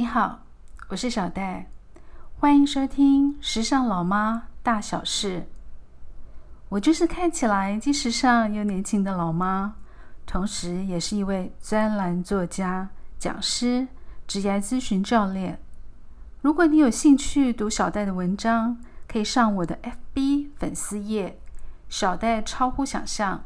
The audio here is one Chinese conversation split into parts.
你好，我是小戴，欢迎收听《时尚老妈大小事》。我就是看起来既时尚又年轻的老妈，同时也是一位专栏作家、讲师、职业咨询教练。如果你有兴趣读小戴的文章，可以上我的 FB 粉丝页“小戴超乎想象”，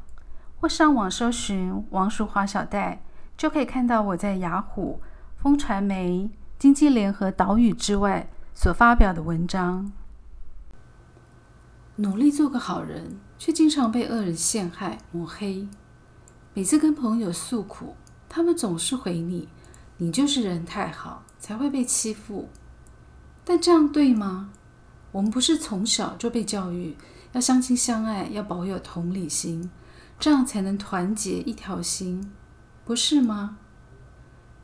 或上网搜寻王淑华小戴，就可以看到我在雅虎、风传媒。经济联合岛屿之外所发表的文章，努力做个好人，却经常被恶人陷害抹黑。每次跟朋友诉苦，他们总是回你：“你就是人太好，才会被欺负。”但这样对吗？我们不是从小就被教育要相亲相爱，要保有同理心，这样才能团结一条心，不是吗？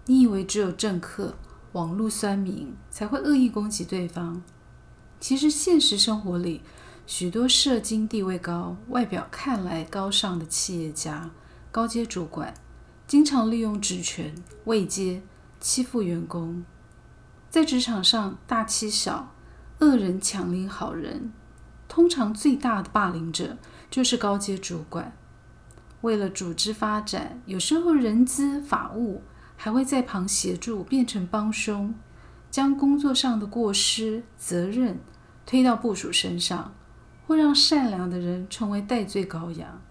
你以为只有政客？网络酸民才会恶意攻击对方。其实现实生活里，许多社经地位高、外表看来高尚的企业家、高阶主管，经常利用职权、位阶欺负员工。在职场上，大欺小、恶人抢领好人，通常最大的霸凌者就是高阶主管。为了组织发展，有时候人资法务。还会在旁协助，变成帮凶，将工作上的过失责任推到部属身上，或让善良的人成为戴罪羔羊。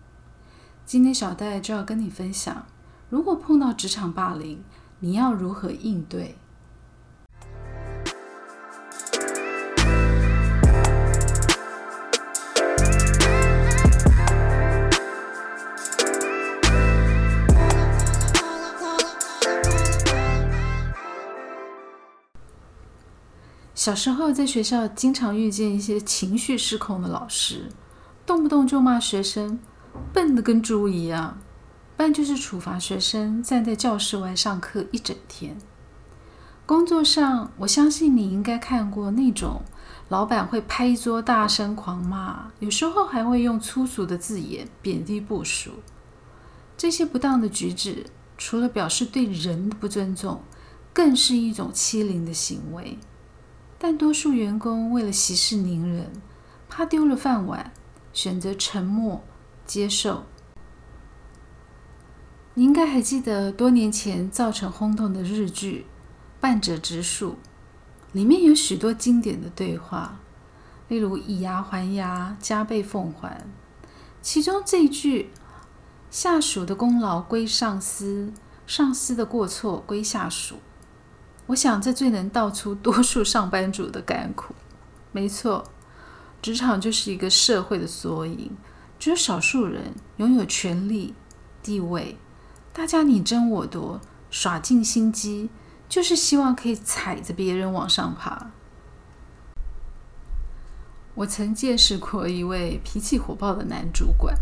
今天小戴就要跟你分享，如果碰到职场霸凌，你要如何应对？小时候在学校经常遇见一些情绪失控的老师，动不动就骂学生笨的跟猪一样，不然就是处罚学生站在教室外上课一整天。工作上，我相信你应该看过那种老板会拍桌大声狂骂，有时候还会用粗俗的字眼贬低部属。这些不当的举止，除了表示对人的不尊重，更是一种欺凌的行为。但多数员工为了息事宁人，怕丢了饭碗，选择沉默接受。你应该还记得多年前造成轰动的日剧《半泽直树》，里面有许多经典的对话，例如以牙还牙，加倍奉还。其中这一句“下属的功劳归上司，上司的过错归下属”。我想，这最能道出多数上班族的甘苦。没错，职场就是一个社会的缩影，只有少数人拥有权力、地位，大家你争我夺，耍尽心机，就是希望可以踩着别人往上爬。我曾见识过一位脾气火爆的男主管，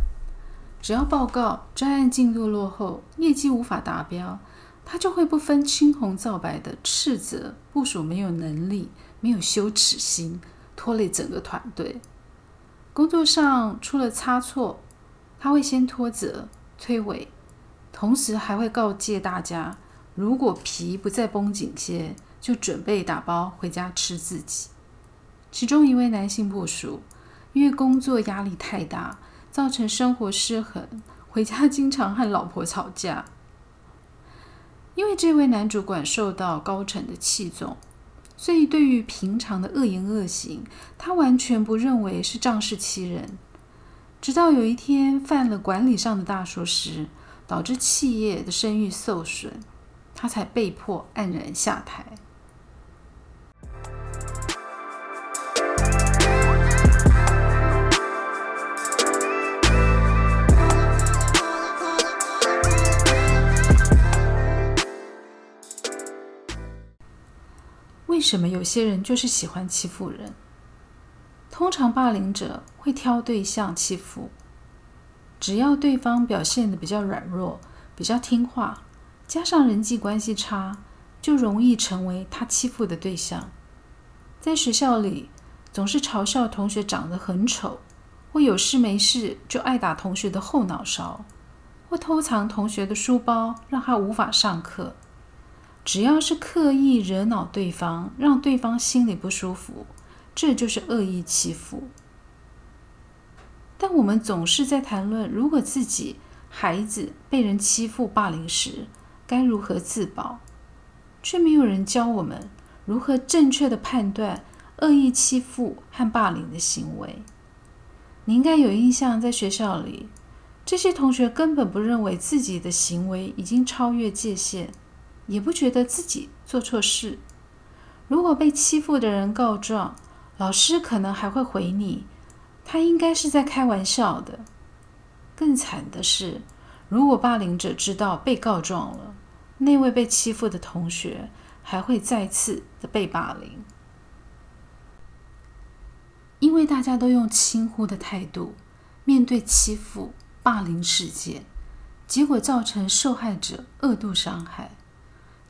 只要报告专案进度落后，业绩无法达标。他就会不分青红皂白的斥责部署没有能力、没有羞耻心，拖累整个团队。工作上出了差错，他会先拖责推诿，同时还会告诫大家：如果皮不再绷紧些，就准备打包回家吃自己。其中一位男性部署，因为工作压力太大，造成生活失衡，回家经常和老婆吵架。因为这位男主管受到高层的器重，所以对于平常的恶言恶行，他完全不认为是仗势欺人。直到有一天犯了管理上的大错时，导致企业的声誉受损，他才被迫黯然下台。为什么有些人就是喜欢欺负人？通常霸凌者会挑对象欺负，只要对方表现的比较软弱、比较听话，加上人际关系差，就容易成为他欺负的对象。在学校里，总是嘲笑同学长得很丑，或有事没事就爱打同学的后脑勺，或偷藏同学的书包，让他无法上课。只要是刻意惹恼对方，让对方心里不舒服，这就是恶意欺负。但我们总是在谈论，如果自己孩子被人欺负、霸凌时，该如何自保，却没有人教我们如何正确的判断恶意欺负和霸凌的行为。你应该有印象，在学校里，这些同学根本不认为自己的行为已经超越界限，也不觉得自己做错事。如果被欺负的人告状，老师可能还会回你，他应该是在开玩笑的。更惨的是，如果霸凌者知道被告状了，那位被欺负的同学还会再次的被霸凌。因为大家都用轻忽的态度面对欺负、霸凌事件，结果造成受害者恶度伤害。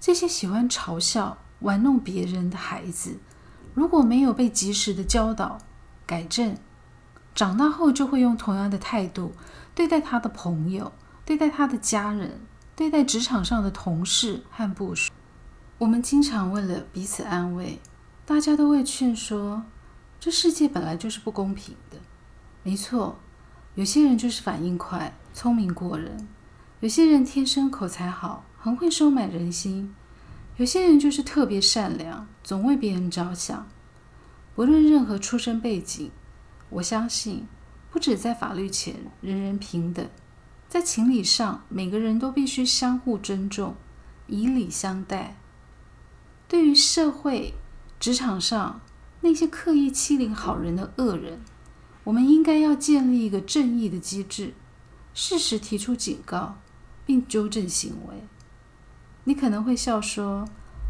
这些喜欢嘲笑、玩弄别人的孩子，如果没有被及时的教导、改正，长大后就会用同样的态度对待他的朋友、对待他的家人、对待职场上的同事和部属。我们经常为了彼此安慰，大家都会劝说。这世界本来就是不公平的，没错。有些人就是反应快、聪明过人；有些人天生口才好，很会收买人心；有些人就是特别善良，总为别人着想。不论任何出身背景，我相信，不止在法律前人人平等，在情理上，每个人都必须相互尊重，以礼相待。对于社会、职场上，那些刻意欺凌好人的恶人，我们应该要建立一个正义的机制，适时提出警告，并纠正行为。你可能会笑说：“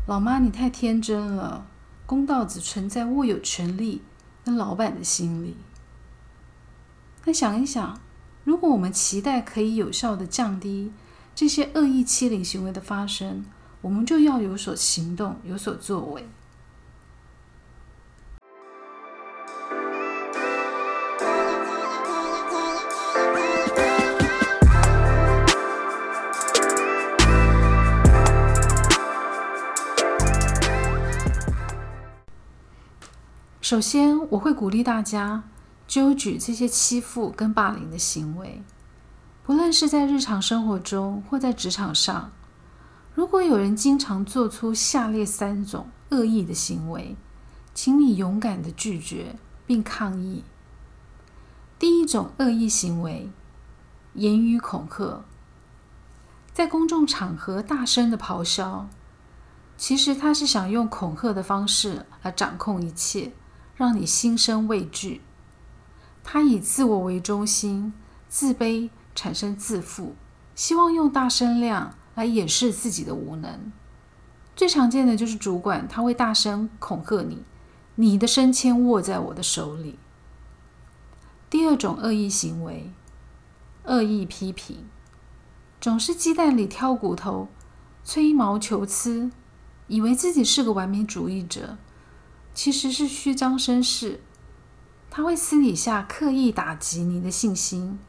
老妈，你太天真了，公道只存在握有权力跟老板的心里。”那想一想，如果我们期待可以有效的降低这些恶意欺凌行为的发生，我们就要有所行动，有所作为。首先，我会鼓励大家纠举这些欺负跟霸凌的行为，不论是在日常生活中或在职场上。如果有人经常做出下列三种恶意的行为，请你勇敢的拒绝并抗议。第一种恶意行为，言语恐吓，在公众场合大声的咆哮，其实他是想用恐吓的方式来掌控一切。让你心生畏惧。他以自我为中心，自卑，产生自负，希望用大声量来掩饰自己的无能。最常见的就是主管，他会大声恐吓你：“你的升迁握在我的手里。”第二种恶意行为，恶意批评，总是鸡蛋里挑骨头，吹毛求疵，以为自己是个完美主义者。其实是虚张声势，他会私底下刻意打击你的信心，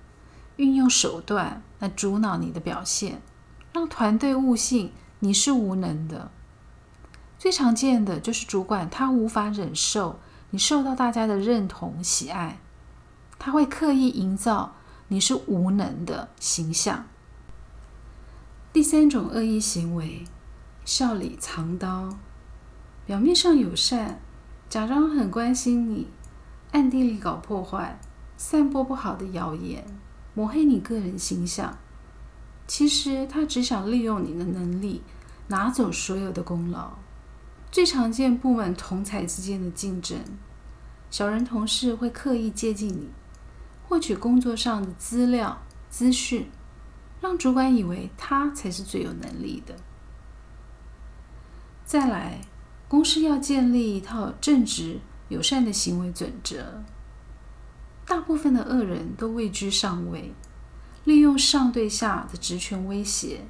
运用手段来阻挠你的表现，让团队误信你是无能的。最常见的就是主管他无法忍受你受到大家的认同喜爱，他会刻意营造你是无能的形象。第三种恶意行为，笑里藏刀，表面上友善。假装很关心你，暗地里搞破坏，散播不好的谣言，抹黑你个人形象。其实他只想利用你的能力，拿走所有的功劳。最常见部门同才之间的竞争，小人同事会刻意接近你，获取工作上的资料资讯，让主管以为他才是最有能力的。再来。公司要建立一套正直、友善的行为准则。大部分的恶人都位居上位，利用上对下的职权威胁，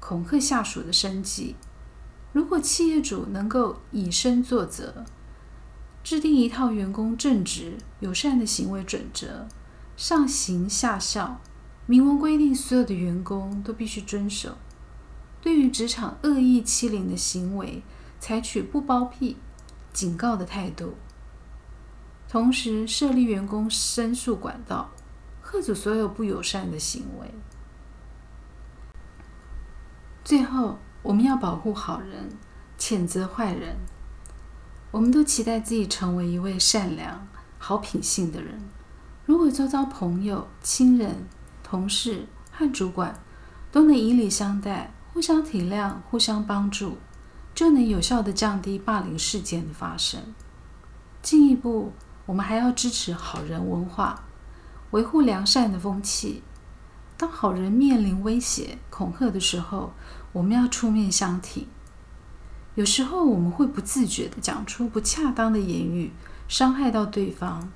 恐吓下属的生计。如果企业主能够以身作则，制定一套员工正直、友善的行为准则，上行下效，明文规定所有的员工都必须遵守，对于职场恶意欺凌的行为，采取不包庇、警告的态度，同时设立员工申诉管道，遏阻所有不友善的行为。最后，我们要保护好人，谴责坏人。我们都期待自己成为一位善良、好品性的人。如果周遭朋友、亲人、同事和主管都能以礼相待，互相体谅，互相帮助，就能有效的降低霸凌事件的发生。进一步，我们还要支持好人文化，维护良善的风气。当好人面临威胁、恐吓的时候，我们要出面相挺。有时候我们会不自觉的讲出不恰当的言语，伤害到对方。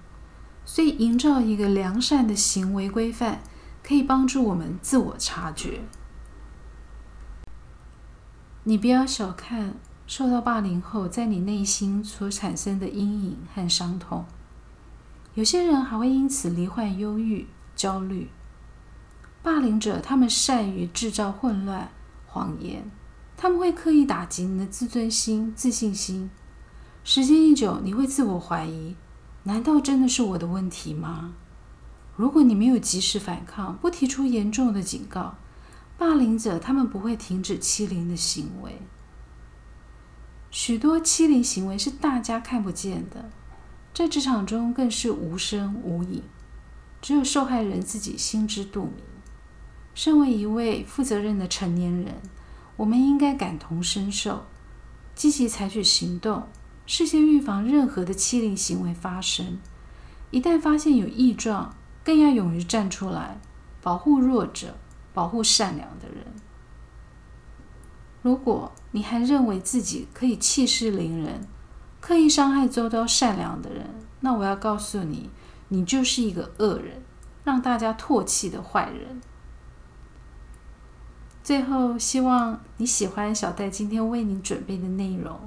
所以，营造一个良善的行为规范，可以帮助我们自我察觉。你不要小看受到霸凌后在你内心所产生的阴影和伤痛，有些人还会因此罹患忧郁、焦虑。霸凌者他们善于制造混乱、谎言，他们会刻意打击你的自尊心、自信心。时间一久，你会自我怀疑：难道真的是我的问题吗？如果你没有及时反抗，不提出严重的警告，霸凌者他们不会停止欺凌的行为。许多欺凌行为是大家看不见的，在职场中更是无声无影，只有受害人自己心知肚明。身为一位负责任的成年人，我们应该感同身受，积极采取行动，事先预防任何的欺凌行为发生。一旦发现有异状，更要勇于站出来，保护弱者。保护善良的人。如果你还认为自己可以气势凌人，刻意伤害周遭善良的人，那我要告诉你，你就是一个恶人，让大家唾弃的坏人。最后，希望你喜欢小戴今天为你准备的内容，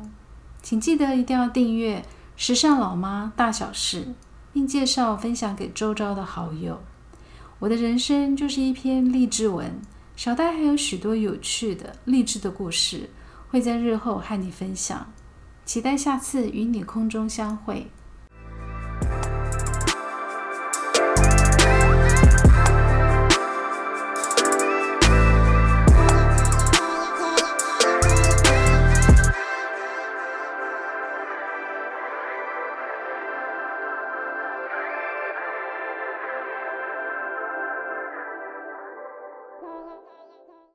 请记得一定要订阅《时尚老妈大小事》，并介绍分享给周遭的好友。我的人生就是一篇励志文，小戴还有许多有趣的励志的故事，会在日后和你分享。期待下次与你空中相会。